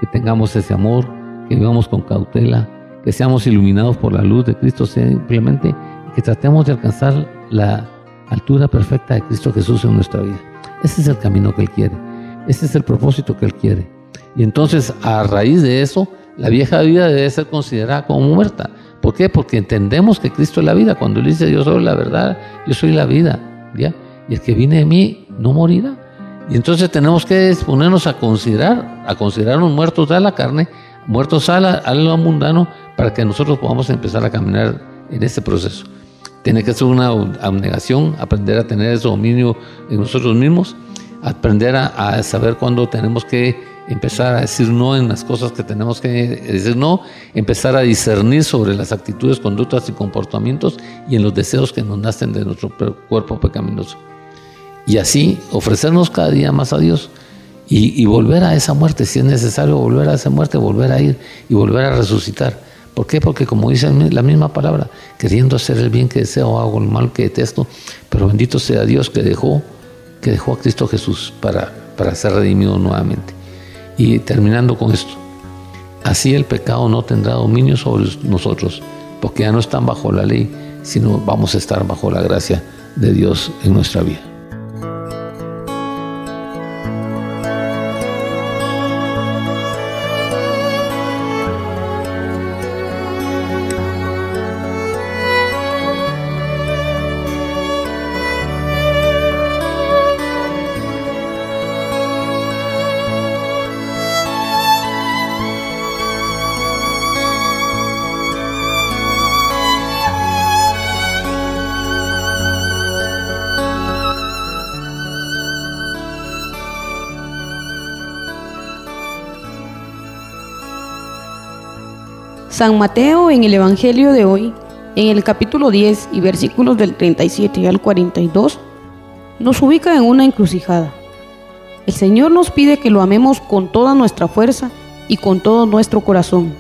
Que tengamos ese amor, que vivamos con cautela, que seamos iluminados por la luz de Cristo simplemente, que tratemos de alcanzar la altura perfecta de Cristo Jesús en nuestra vida. Ese es el camino que Él quiere. Ese es el propósito que Él quiere. Y entonces, a raíz de eso, la vieja vida debe ser considerada como muerta. ¿Por qué? Porque entendemos que Cristo es la vida. Cuando Él dice, yo soy la verdad, yo soy la vida. ¿ya? Y el que viene de mí no morirá. Y entonces tenemos que ponernos a considerar, a considerarnos muertos a la carne, muertos a, a lo mundano, para que nosotros podamos empezar a caminar en este proceso. Tiene que ser una abnegación, aprender a tener ese dominio en nosotros mismos, aprender a, saber cuándo tenemos que empezar a decir no en las cosas que tenemos que decir no, empezar a discernir sobre las actitudes, conductas y comportamientos y en los deseos que nos nacen de nuestro cuerpo pecaminoso. Y así ofrecernos cada día más a Dios y, volver a esa muerte, si es necesario volver a esa muerte, volver a ir y volver a resucitar ¿Por qué? Porque como dice la misma palabra, queriendo hacer el bien que deseo, hago el mal que detesto, pero bendito sea Dios que dejó, que dejó a Cristo Jesús para, para ser redimido nuevamente. Y terminando con esto, así el pecado no tendrá dominio sobre nosotros, porque ya no están bajo la ley, sino vamos a estar bajo la gracia de Dios en nuestra vida. San Mateo en el Evangelio de hoy, en el capítulo 10 y versículos del 37 al 42, nos ubica en una encrucijada. El Señor nos pide que lo amemos con toda nuestra fuerza y con todo nuestro corazón,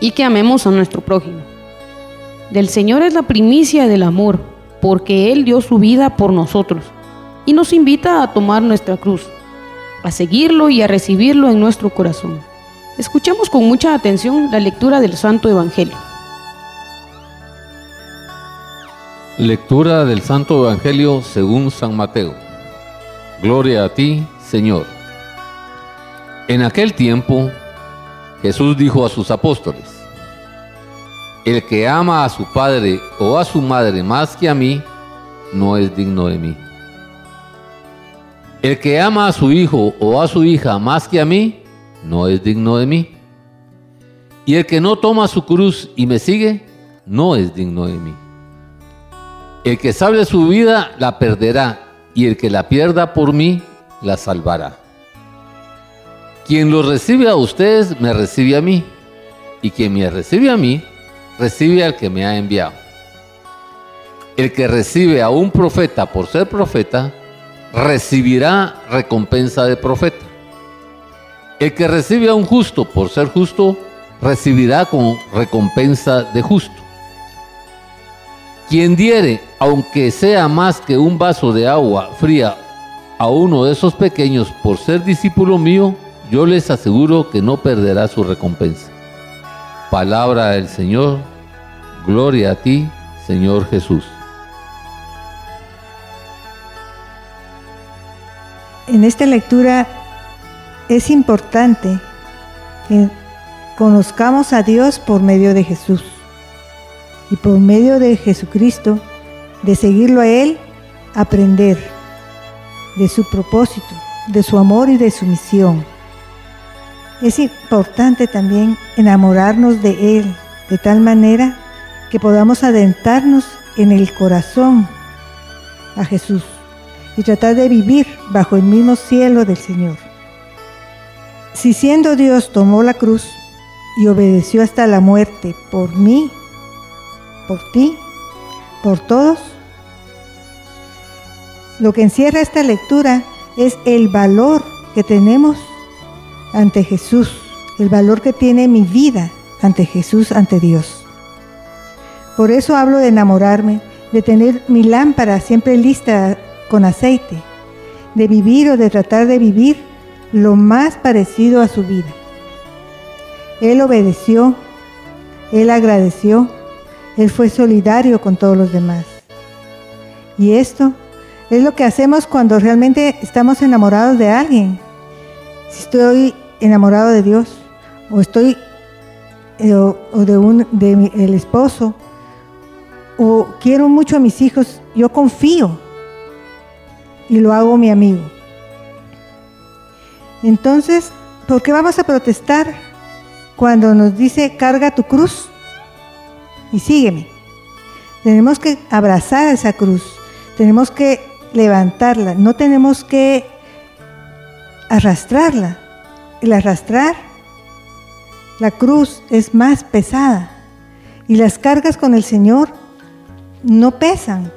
y que amemos a nuestro prójimo. Del Señor es la primicia del amor, porque Él dio su vida por nosotros, y nos invita a tomar nuestra cruz, a seguirlo y a recibirlo en nuestro corazón. Escuchemos con mucha atención la lectura del Santo Evangelio. Lectura del Santo Evangelio según San Mateo. Gloria a ti, Señor. En aquel tiempo, Jesús dijo a sus apóstoles, El que ama a su padre o a su madre más que a mí, no es digno de mí. El que ama a su hijo o a su hija más que a mí, no es digno de mí. Y el que no toma su cruz y me sigue, no es digno de mí. El que salve su vida, la perderá, y el que la pierda por mí, la salvará. Quien lo recibe a ustedes, me recibe a mí, y quien me recibe a mí, recibe al que me ha enviado. El que recibe a un profeta por ser profeta, recibirá recompensa de profeta. El que recibe a un justo por ser justo, recibirá con recompensa de justo. Quien diere, aunque sea más que un vaso de agua fría, a uno de esos pequeños por ser discípulo mío, yo les aseguro que no perderá su recompensa. Palabra del Señor, gloria a ti, Señor Jesús. En esta lectura es importante que conozcamos a Dios por medio de Jesús y por medio de Jesucristo, de seguirlo a Él, aprender de su propósito, de su amor y de su misión. Es importante también enamorarnos de Él de tal manera que podamos adentrarnos en el corazón a Jesús y tratar de vivir bajo el mismo cielo del Señor. Si siendo Dios tomó la cruz y obedeció hasta la muerte por mí, por ti, por todos, lo que encierra esta lectura es el valor que tenemos ante Jesús, el valor que tiene mi vida ante Jesús, ante Dios. Por eso hablo de enamorarme, de tener mi lámpara siempre lista con aceite, de vivir o de tratar de vivir lo más parecido a su vida. Él obedeció, él agradeció, él fue solidario con todos los demás. Y esto es lo que hacemos cuando realmente estamos enamorados de alguien. Si estoy enamorado de Dios o estoy eh, o, de un de el esposo o quiero mucho a mis hijos, yo confío y lo hago mi amigo. Entonces, ¿por qué vamos a protestar cuando nos dice carga tu cruz y sígueme? Tenemos que abrazar esa cruz, tenemos que levantarla, no tenemos que arrastrarla. El arrastrar la cruz es más pesada y las cargas con el Señor no pesan.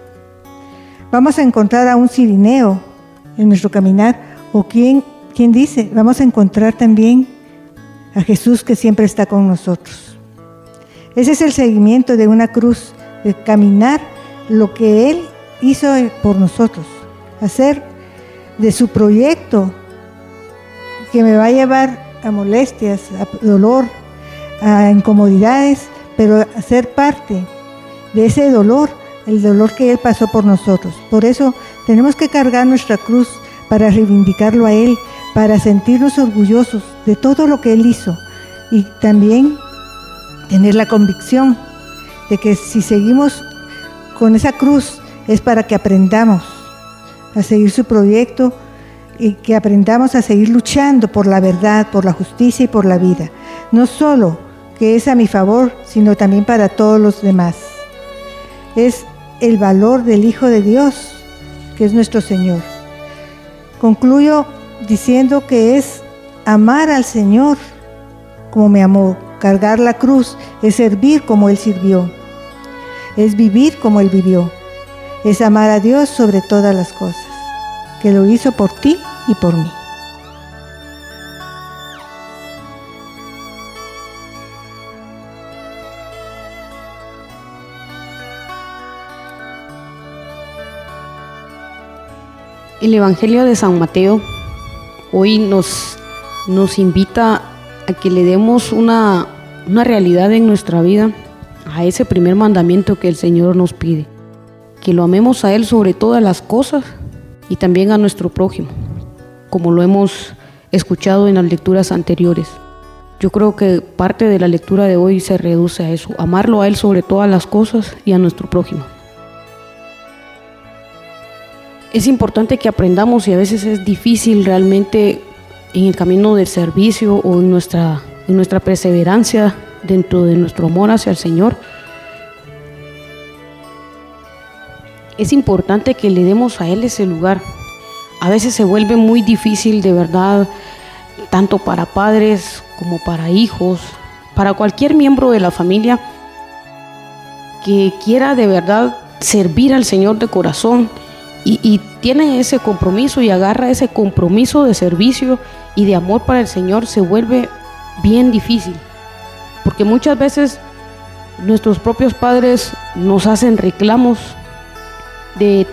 Vamos a encontrar a un sirineo en nuestro caminar o quien, quien dice, vamos a encontrar también a Jesús que siempre está con nosotros. Ese es el seguimiento de una cruz, de caminar lo que Él hizo por nosotros, hacer de su proyecto que me va a llevar a molestias, a dolor, a incomodidades, pero a ser parte de ese dolor, el dolor que Él pasó por nosotros. Por eso tenemos que cargar nuestra cruz para reivindicarlo a Él, para sentirnos orgullosos de todo lo que Él hizo y también tener la convicción de que si seguimos con esa cruz es para que aprendamos a seguir su proyecto y que aprendamos a seguir luchando por la verdad, por la justicia y por la vida. No solo que es a mi favor, sino también para todos los demás. Es el valor del Hijo de Dios, que es nuestro Señor. Concluyo diciendo que es amar al Señor como me amó, cargar la cruz, es servir como Él sirvió, es vivir como Él vivió, es amar a Dios sobre todas las cosas, que lo hizo por ti y por mí. El Evangelio de San Mateo hoy nos, nos invita a que le demos una, una realidad en nuestra vida a ese primer mandamiento que el Señor nos pide, que lo amemos a Él sobre todas las cosas y también a nuestro prójimo como lo hemos escuchado en las lecturas anteriores. Yo creo que parte de la lectura de hoy se reduce a eso, amarlo a Él sobre todas las cosas y a nuestro prójimo. Es importante que aprendamos y a veces es difícil realmente en el camino del servicio o en nuestra, en nuestra perseverancia dentro de nuestro amor hacia el Señor. Es importante que le demos a Él ese lugar, a veces se vuelve muy difícil de verdad, tanto para padres como para hijos, para cualquier miembro de la familia que quiera de verdad servir al Señor de corazón y, tiene ese compromiso y agarra ese compromiso de servicio y de amor para el Señor, se vuelve bien difícil. Porque muchas veces nuestros propios padres nos hacen reclamos de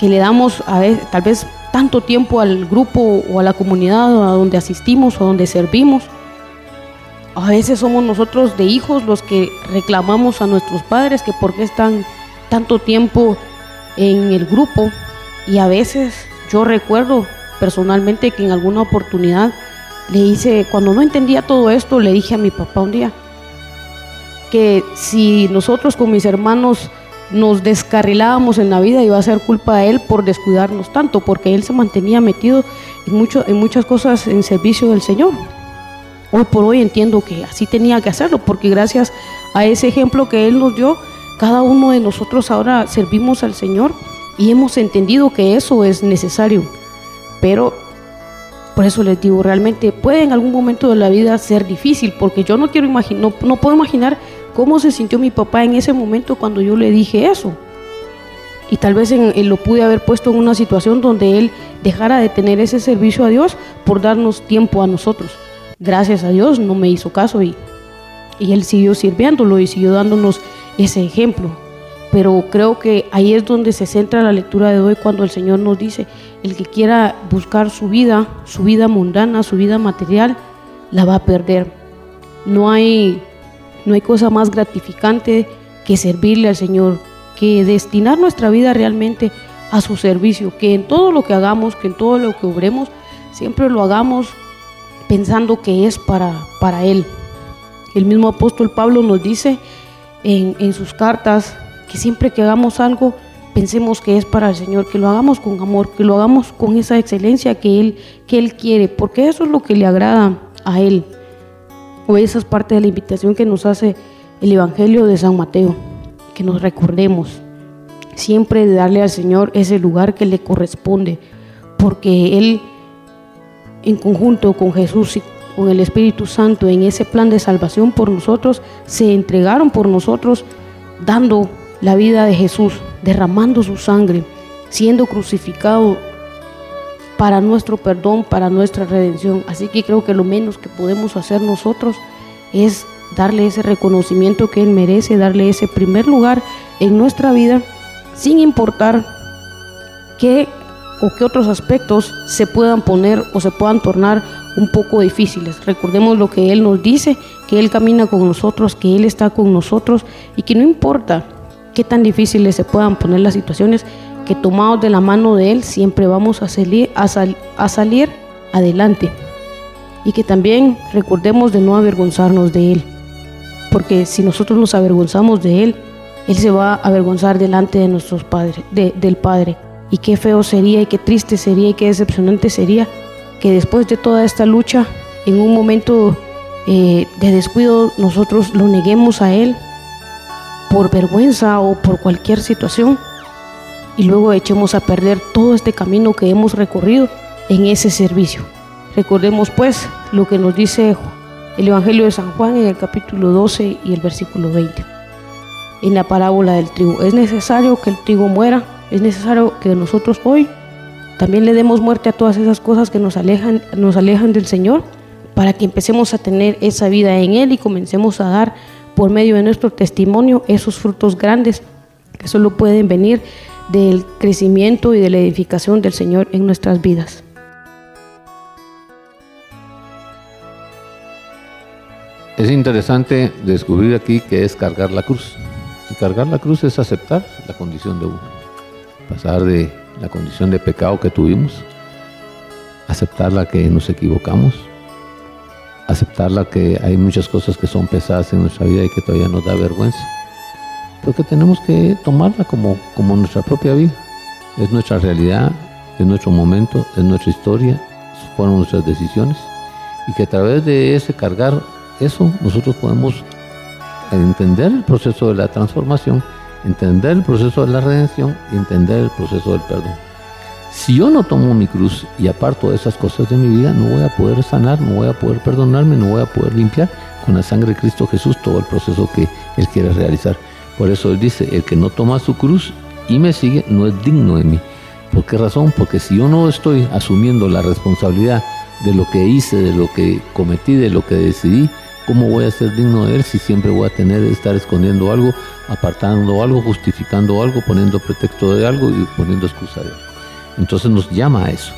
que le damos a tal vez tanto tiempo al grupo o a la comunidad a donde asistimos o donde servimos. A veces somos nosotros de hijos los que reclamamos a nuestros padres que por qué están tanto tiempo en el grupo y a veces yo recuerdo personalmente que en alguna oportunidad le hice, cuando no entendía todo esto, le dije a mi papá un día que si nosotros con mis hermanos nos descarrilábamos en la vida iba a ser culpa de él por descuidarnos tanto, porque él se mantenía metido en, mucho, en muchas cosas en servicio del Señor. Hoy por hoy entiendo que así tenía que hacerlo, porque gracias a ese ejemplo que él nos dio, cada uno de nosotros ahora servimos al Señor y hemos entendido que eso es necesario. Pero por eso les digo, realmente puede en algún momento de la vida ser difícil, porque yo no quiero imaginar, no, puedo imaginar cómo se sintió mi papá en ese momento cuando yo le dije eso. Y tal vez lo pude haber puesto en una situación donde él dejara de tener ese servicio a Dios por darnos tiempo a nosotros. Gracias a Dios no me hizo caso y, y él siguió sirviéndolo y siguió dándonos ese ejemplo pero creo que ahí es donde se centra la lectura de hoy cuando el Señor nos dice, el que quiera buscar su vida, su vida mundana, su vida material, la va a perder. No hay, no hay cosa más gratificante que servirle al Señor, que destinar nuestra vida realmente a su servicio, que en todo lo que hagamos, que en todo lo que obremos, siempre lo hagamos pensando que es para, para Él. El mismo apóstol Pablo nos dice en, sus cartas que siempre que hagamos algo pensemos que es para el Señor, que lo hagamos con amor, que lo hagamos con esa excelencia que Él, que Él quiere, porque eso es lo que le agrada a Él. O esa es parte de la invitación que nos hace el Evangelio de San Mateo, que nos recordemos siempre de darle al Señor ese lugar que le corresponde, porque Él en conjunto con Jesús con el Espíritu Santo en ese plan de salvación por nosotros, se entregaron por nosotros, dando la vida de Jesús, derramando su sangre, siendo crucificado para nuestro perdón, para nuestra redención. Así que creo que lo menos que podemos hacer nosotros es darle ese reconocimiento que Él merece, darle ese primer lugar en nuestra vida, sin importar qué o qué otros aspectos se puedan poner o se puedan tornar un poco difíciles. Recordemos lo que Él nos dice, que Él camina con nosotros, que Él está con nosotros y que no importa qué tan difíciles se puedan poner las situaciones, que tomados de la mano de Él siempre vamos a salir, adelante. Y que también recordemos de no avergonzarnos de Él. Porque si nosotros nos avergonzamos de Él, Él se va a avergonzar delante de nuestros padres, del Padre. Y qué feo sería y qué triste sería y qué decepcionante sería que después de toda esta lucha, en un momento eh, de descuido, nosotros lo neguemos a Él por vergüenza o por cualquier situación y luego echemos a perder todo este camino que hemos recorrido en ese servicio. Recordemos pues lo que nos dice el Evangelio de San Juan en el capítulo 12 y el versículo 20. En la parábola del trigo, es necesario que el trigo muera, es necesario que nosotros hoy también le demos muerte a todas esas cosas que nos alejan, nos alejan del Señor, para que empecemos a tener esa vida en Él y comencemos a dar por medio de nuestro testimonio esos frutos grandes que solo pueden venir del crecimiento y de la edificación del Señor en nuestras vidas. Es interesante descubrir aquí que es cargar la cruz. Y cargar la cruz es aceptar la condición de uno. Pasar de la condición de pecado que tuvimos, aceptar la que nos equivocamos, aceptarla que hay muchas cosas que son pesadas en nuestra vida y que todavía nos da vergüenza. Pero que tenemos que tomarla como, como nuestra propia vida. Es nuestra realidad, es nuestro momento, es nuestra historia, fueron nuestras decisiones. Y que a través de ese cargar eso, nosotros podemos entender el proceso de la transformación, entender el proceso de la redención y entender el proceso del perdón. Si yo no tomo mi cruz y aparto esas cosas de mi vida, no voy a poder sanar, no voy a poder perdonarme, no voy a poder limpiar con la sangre de Cristo Jesús todo el proceso que Él quiere realizar. Por eso Él dice, el que no toma su cruz y me sigue no es digno de mí. ¿Por qué razón? Porque si yo no estoy asumiendo la responsabilidad de lo que hice, de lo que cometí, de lo que decidí, ¿cómo voy a ser digno de Él si siempre voy a tener estar escondiendo algo, apartando algo, justificando algo, poniendo pretexto de algo y poniendo excusa de algo? Entonces nos llama a eso.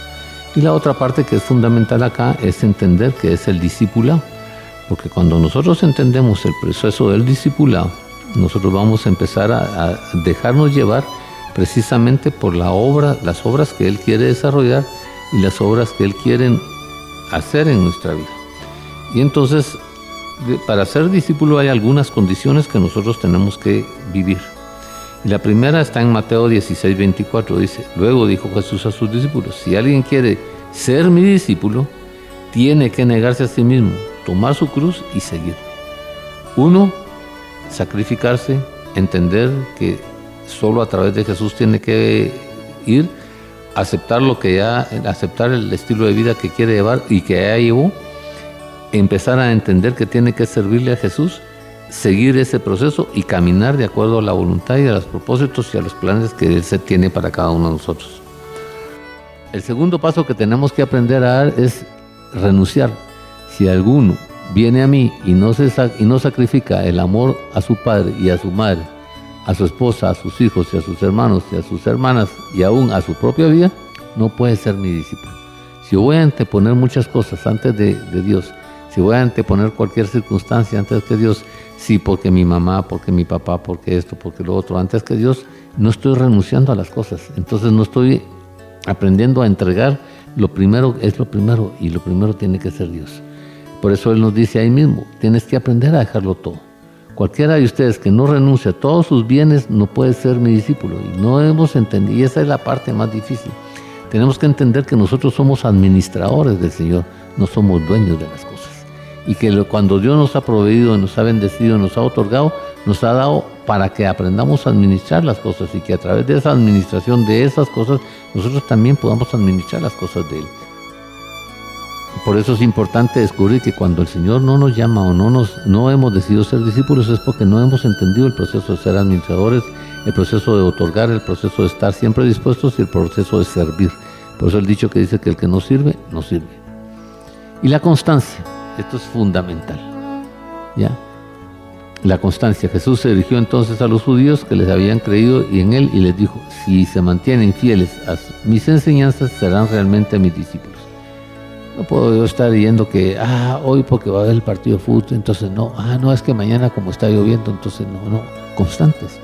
Y la otra parte que es fundamental acá es entender que es el discipulado. Porque cuando nosotros entendemos el proceso del discipulado, nosotros vamos a empezar a, dejarnos llevar precisamente por la obra, las obras que Él quiere desarrollar y las obras que Él quiere hacer en nuestra vida. Y entonces, para ser discípulo hay algunas condiciones que nosotros tenemos que vivir. Y la primera está en Mateo 16, 24. Dice, luego dijo Jesús a sus discípulos, si alguien quiere ser mi discípulo, tiene que negarse a sí mismo, tomar su cruz y seguir. Uno, sacrificarse, entender que solo a través de Jesús tiene que ir aceptar lo que ya, aceptar el estilo de vida que quiere llevar y que ya llevó, empezar a entender que tiene que servirle a Jesús, seguir ese proceso y caminar de acuerdo a la voluntad y a los propósitos y a los planes que Él se tiene para cada uno de nosotros. El segundo paso que tenemos que aprender a dar es renunciar. Si alguno viene a mí y no, se, y no sacrifica el amor a su padre y a su madre, a su esposa, a sus hijos y a sus hermanos y a sus hermanas y aún a su propia vida, no puede ser mi discípulo. Si voy a anteponer muchas cosas antes de Dios, si voy a anteponer cualquier circunstancia antes que Dios, sí, porque mi mamá, porque mi papá, porque esto, porque lo otro, antes que Dios, no estoy renunciando a las cosas. Entonces no estoy aprendiendo a entregar. Lo primero es lo primero y lo primero tiene que ser Dios. Por eso Él nos dice ahí mismo, tienes que aprender a dejarlo todo. Cualquiera de ustedes que no renuncie a todos sus bienes no puede ser mi discípulo. Y no hemos entendido, y esa es la parte más difícil. Tenemos que entender que nosotros somos administradores del Señor, no somos dueños de las cosas y que cuando Dios nos ha proveído, nos ha bendecido, nos ha otorgado, nos ha dado para que aprendamos a administrar las cosas y que a través de esa administración de esas cosas nosotros también podamos administrar las cosas de Él. Por eso es importante descubrir que cuando el Señor no nos llama o no, nos, no hemos decidido ser discípulos es porque no hemos entendido el proceso de ser administradores, el proceso de otorgar, el proceso de estar siempre dispuestos y el proceso de servir. Por eso el dicho que dice que el que no sirve, no sirve. Y la constancia. Esto es fundamental. ¿Ya? La constancia. Jesús se dirigió entonces a los judíos que les habían creído y en él y les dijo, si se mantienen fieles a mis enseñanzas, serán realmente mis discípulos. No puedo yo estar yendo que, ah, hoy porque va a haber el partido de fútbol, entonces no, ah, no, es que mañana como está lloviendo, entonces no, no, constantes.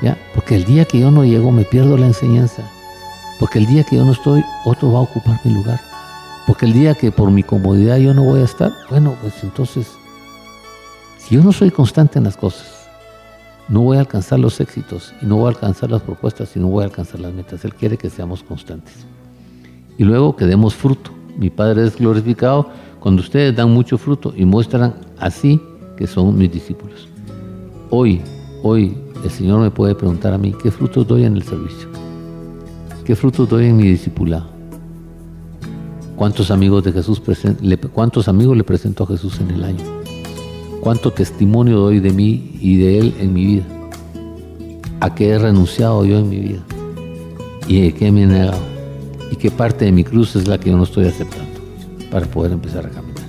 ¿Ya? Porque el día que yo no llego me pierdo la enseñanza. Porque el día que yo no estoy, otro va a ocupar mi lugar. Porque el día que por mi comodidad yo no voy a estar, bueno, pues entonces, si yo no soy constante en las cosas, no voy a alcanzar los éxitos y no voy a alcanzar las propuestas y no voy a alcanzar las metas. Él quiere que seamos constantes. Y luego que demos fruto. Mi Padre es glorificado cuando ustedes dan mucho fruto y muestran así que son mis discípulos. Hoy, hoy el Señor me puede preguntar a mí, ¿qué frutos doy en el servicio? ¿Qué frutos doy en mi discipulado? ¿Cuántos amigos de Jesús le, cuántos amigos le presento a Jesús en el año? ¿Cuánto testimonio doy de mí y de Él en mi vida? ¿A qué he renunciado yo en mi vida? ¿Y de qué me he negado? ¿Y qué parte de mi cruz es la que yo no estoy aceptando para poder empezar a caminar?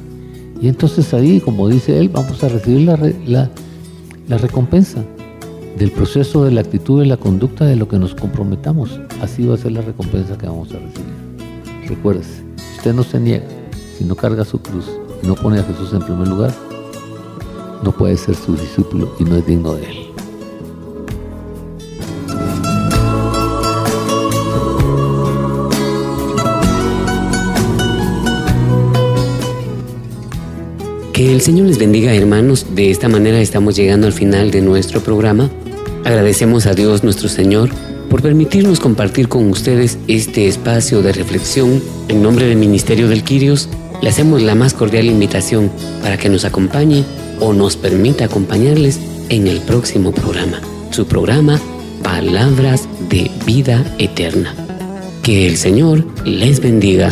Y entonces ahí, como dice Él, vamos a recibir la, la, la recompensa del proceso, de la actitud, de la conducta, de lo que nos comprometamos. Así va a ser la recompensa que vamos a recibir. Recuérdese, usted no se niega, si no carga su cruz y no pone a Jesús en primer lugar, no puede ser su discípulo y no es digno de él. Que el Señor les bendiga hermanos, de esta manera estamos llegando al final de nuestro programa. Agradecemos a Dios nuestro Señor por permitirnos compartir con ustedes este espacio de reflexión. En nombre del Ministerio del Quirios, le hacemos la más cordial invitación para que nos acompañe o nos permita acompañarles en el próximo programa, su programa Palabras de Vida Eterna. Que el Señor les bendiga